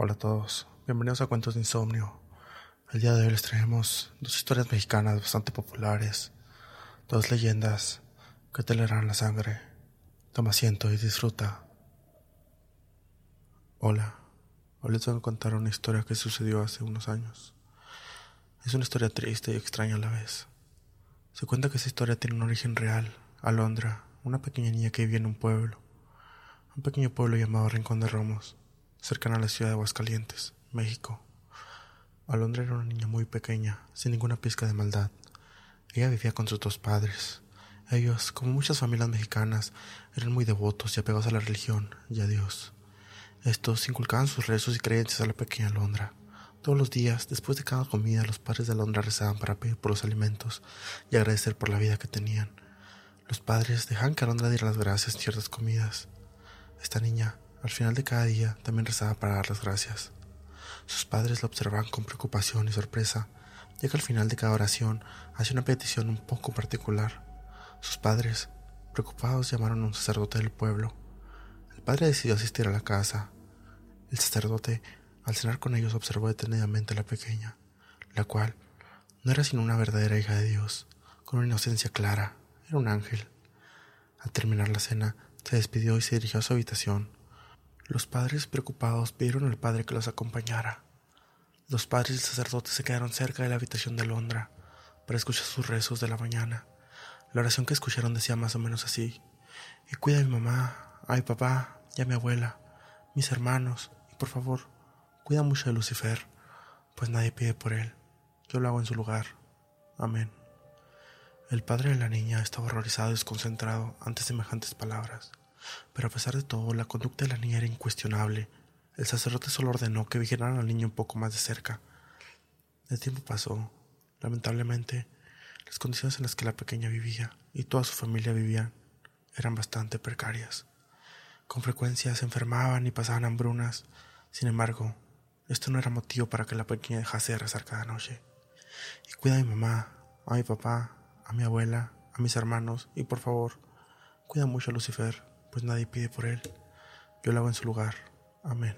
Hola a todos, bienvenidos a Cuentos de Insomnio. El día de hoy les traemos dos historias mexicanas bastante populares, dos leyendas que te leerán la sangre. Toma asiento y disfruta. Hola, hoy les voy a contar una historia que sucedió hace unos años. Es una historia triste y extraña a la vez. Se cuenta que esa historia tiene un origen real, Alondra, una pequeña niña que vivía en un pueblo, un pequeño pueblo llamado Rincón de Romos cercana a la ciudad de Aguascalientes, México. Alondra era una niña muy pequeña, sin ninguna pizca de maldad. Ella vivía con sus dos padres. Ellos, como muchas familias mexicanas, eran muy devotos y apegados a la religión y a Dios. Estos inculcaban sus rezos y creencias a la pequeña Alondra. Todos los días, después de cada comida, los padres de Alondra rezaban para pedir por los alimentos y agradecer por la vida que tenían. Los padres dejaban que Alondra diera las gracias en ciertas comidas. Esta niña al final de cada día también rezaba para dar las gracias. Sus padres la observaban con preocupación y sorpresa, ya que al final de cada oración hacía una petición un poco particular. Sus padres, preocupados, llamaron a un sacerdote del pueblo. El padre decidió asistir a la casa. El sacerdote, al cenar con ellos, observó detenidamente a la pequeña, la cual no era sino una verdadera hija de Dios, con una inocencia clara, era un ángel. Al terminar la cena, se despidió y se dirigió a su habitación. Los padres preocupados pidieron al padre que los acompañara. Los padres y el sacerdote se quedaron cerca de la habitación de Londra para escuchar sus rezos de la mañana. La oración que escucharon decía más o menos así: Y cuida a mi mamá, a mi papá y a mi abuela, mis hermanos, y por favor, cuida mucho de Lucifer, pues nadie pide por él. Yo lo hago en su lugar. Amén. El padre de la niña estaba horrorizado y desconcentrado ante semejantes palabras. Pero a pesar de todo, la conducta de la niña era incuestionable. El sacerdote solo ordenó que vigilaran al niño un poco más de cerca. El tiempo pasó. Lamentablemente, las condiciones en las que la pequeña vivía y toda su familia vivían eran bastante precarias. Con frecuencia se enfermaban y pasaban hambrunas. Sin embargo, esto no era motivo para que la pequeña dejase de rezar cada noche. Y cuida a mi mamá, a mi papá, a mi abuela, a mis hermanos y por favor, cuida mucho a Lucifer pues nadie pide por él. Yo lo hago en su lugar. Amén.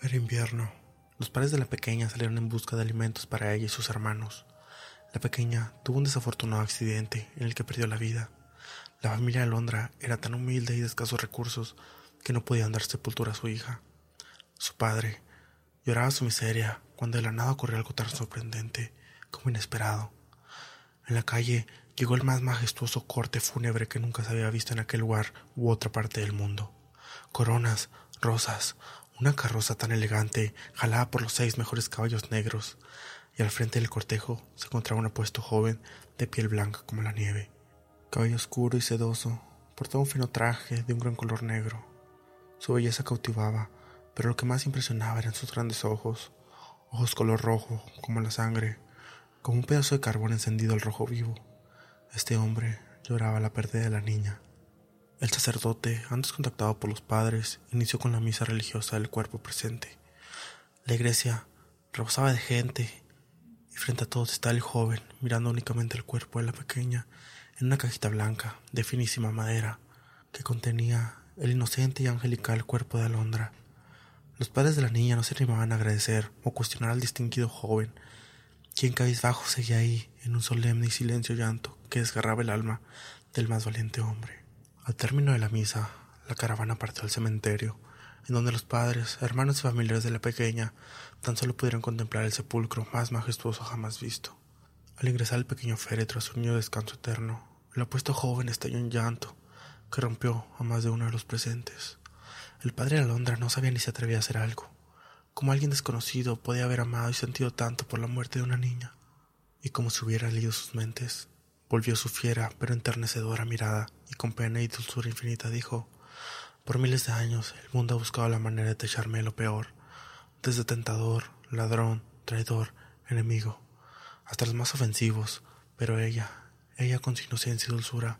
Era invierno. Los padres de la pequeña salieron en busca de alimentos para ella y sus hermanos. La pequeña tuvo un desafortunado accidente en el que perdió la vida. La familia de Londra era tan humilde y de escasos recursos que no podían dar sepultura a su hija. Su padre lloraba su miseria cuando de la nada ocurrió algo tan sorprendente como inesperado. En la calle llegó el más majestuoso corte fúnebre que nunca se había visto en aquel lugar u otra parte del mundo. Coronas, rosas, una carroza tan elegante, jalada por los seis mejores caballos negros, y al frente del cortejo se encontraba un apuesto joven de piel blanca como la nieve. Cabello oscuro y sedoso, portaba un fino traje de un gran color negro. Su belleza cautivaba, pero lo que más impresionaba eran sus grandes ojos, ojos color rojo, como la sangre, como un pedazo de carbón encendido al rojo vivo. Este hombre lloraba la pérdida de la niña. El sacerdote, antes contactado por los padres, inició con la misa religiosa del cuerpo presente. La iglesia rebosaba de gente y frente a todos estaba el joven, mirando únicamente el cuerpo de la pequeña en una cajita blanca de finísima madera que contenía el inocente y angelical cuerpo de Alondra. Los padres de la niña no se animaban a agradecer o cuestionar al distinguido joven, quien cabizbajo seguía ahí en un solemne y silencio llanto que desgarraba el alma del más valiente hombre. Al término de la misa, la caravana partió al cementerio, en donde los padres, hermanos y familiares de la pequeña tan solo pudieron contemplar el sepulcro más majestuoso jamás visto. Al ingresar al pequeño féretro a su niño descanso eterno, el apuesto joven estalló en llanto que rompió a más de uno de los presentes. El padre de Alondra no sabía ni si atrevía a hacer algo. Como alguien desconocido podía haber amado y sentido tanto por la muerte de una niña. Y como si hubiera leído sus mentes, Volvió su fiera pero enternecedora mirada y con pena y dulzura infinita dijo Por miles de años el mundo ha buscado la manera de techarme lo peor, desde tentador, ladrón, traidor, enemigo, hasta los más ofensivos, pero ella, ella con su inocencia y dulzura,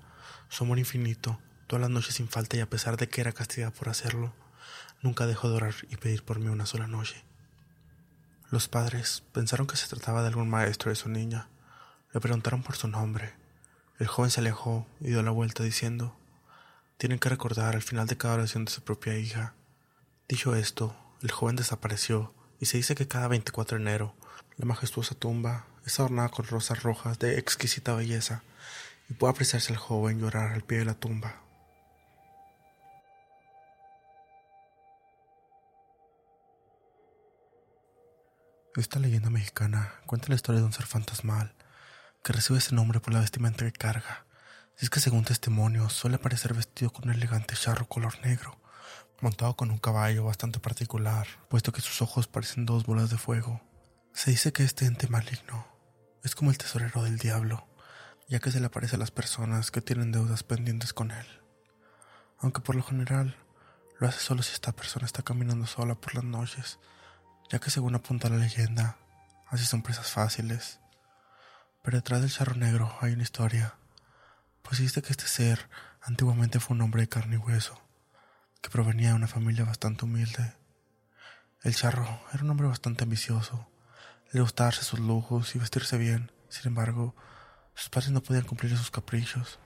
su amor infinito, todas las noches sin falta y a pesar de que era castigada por hacerlo, nunca dejó de orar y pedir por mí una sola noche. Los padres pensaron que se trataba de algún maestro de su niña, le preguntaron por su nombre. El joven se alejó y dio la vuelta diciendo, tienen que recordar al final de cada oración de su propia hija. Dicho esto, el joven desapareció y se dice que cada 24 de enero la majestuosa tumba es adornada con rosas rojas de exquisita belleza y puede apreciarse al joven llorar al pie de la tumba. Esta leyenda mexicana cuenta la historia de un ser fantasmal que recibe ese nombre por la vestimenta que carga. Y es que según testimonios suele aparecer vestido con un elegante charro color negro, montado con un caballo bastante particular, puesto que sus ojos parecen dos bolas de fuego. Se dice que este ente maligno es como el tesorero del diablo, ya que se le aparece a las personas que tienen deudas pendientes con él. Aunque por lo general lo hace solo si esta persona está caminando sola por las noches, ya que según apunta la leyenda, así son presas fáciles. Pero detrás del charro negro hay una historia, pues dice que este ser antiguamente fue un hombre de carne y hueso, que provenía de una familia bastante humilde. El charro era un hombre bastante ambicioso, le gustaba darse sus lujos y vestirse bien, sin embargo, sus padres no podían cumplir sus caprichos,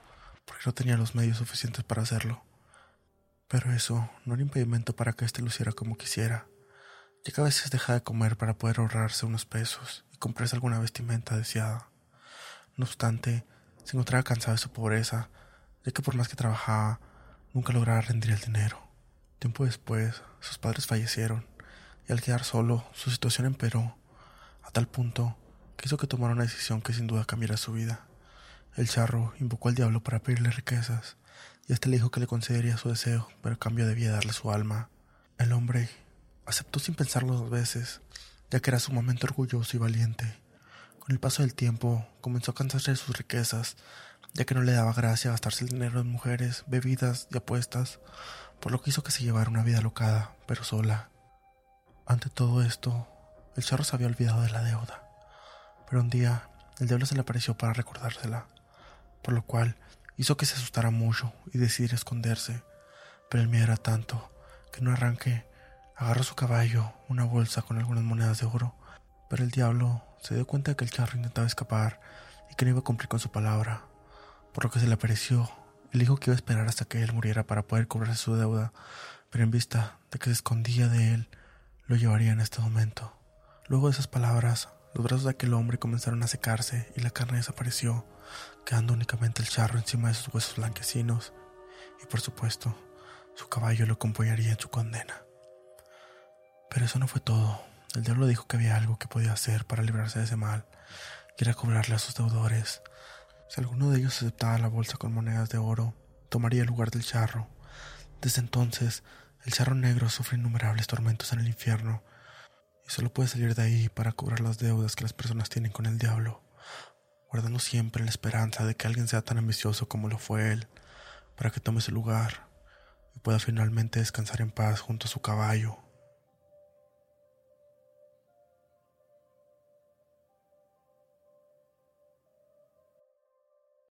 porque no tenían los medios suficientes para hacerlo. Pero eso no era impedimento para que éste luciera como quisiera ya que a veces deja de comer para poder ahorrarse unos pesos y comprarse alguna vestimenta deseada. No obstante, se encontraba cansado de su pobreza, ya que por más que trabajaba, nunca lograba rendir el dinero. Tiempo después, sus padres fallecieron, y al quedar solo, su situación empeoró, a tal punto que hizo que tomara una decisión que sin duda cambiara su vida. El charro invocó al diablo para pedirle riquezas, y éste le dijo que le concedería su deseo, pero a cambio debía darle su alma. El hombre Aceptó sin pensarlo dos veces, ya que era sumamente orgulloso y valiente. Con el paso del tiempo comenzó a cansarse de sus riquezas, ya que no le daba gracia gastarse el dinero en mujeres, bebidas y apuestas, por lo que hizo que se llevara una vida locada, pero sola. Ante todo esto, el charro se había olvidado de la deuda, pero un día el diablo se le apareció para recordársela, por lo cual hizo que se asustara mucho y decidiera esconderse, pero el miedo era tanto que no arranque Agarró su caballo, una bolsa con algunas monedas de oro, pero el diablo se dio cuenta de que el charro intentaba escapar y que no iba a cumplir con su palabra, por lo que se le apareció y le dijo que iba a esperar hasta que él muriera para poder cobrarse su deuda, pero en vista de que se escondía de él, lo llevaría en este momento. Luego de esas palabras, los brazos de aquel hombre comenzaron a secarse y la carne desapareció, quedando únicamente el charro encima de sus huesos blanquecinos, y por supuesto, su caballo lo acompañaría en su condena. Pero eso no fue todo. El diablo dijo que había algo que podía hacer para librarse de ese mal, y era cobrarle a sus deudores. Si alguno de ellos aceptaba la bolsa con monedas de oro, tomaría el lugar del charro. Desde entonces, el charro negro sufre innumerables tormentos en el infierno, y solo puede salir de ahí para cobrar las deudas que las personas tienen con el diablo, guardando siempre la esperanza de que alguien sea tan ambicioso como lo fue él, para que tome su lugar y pueda finalmente descansar en paz junto a su caballo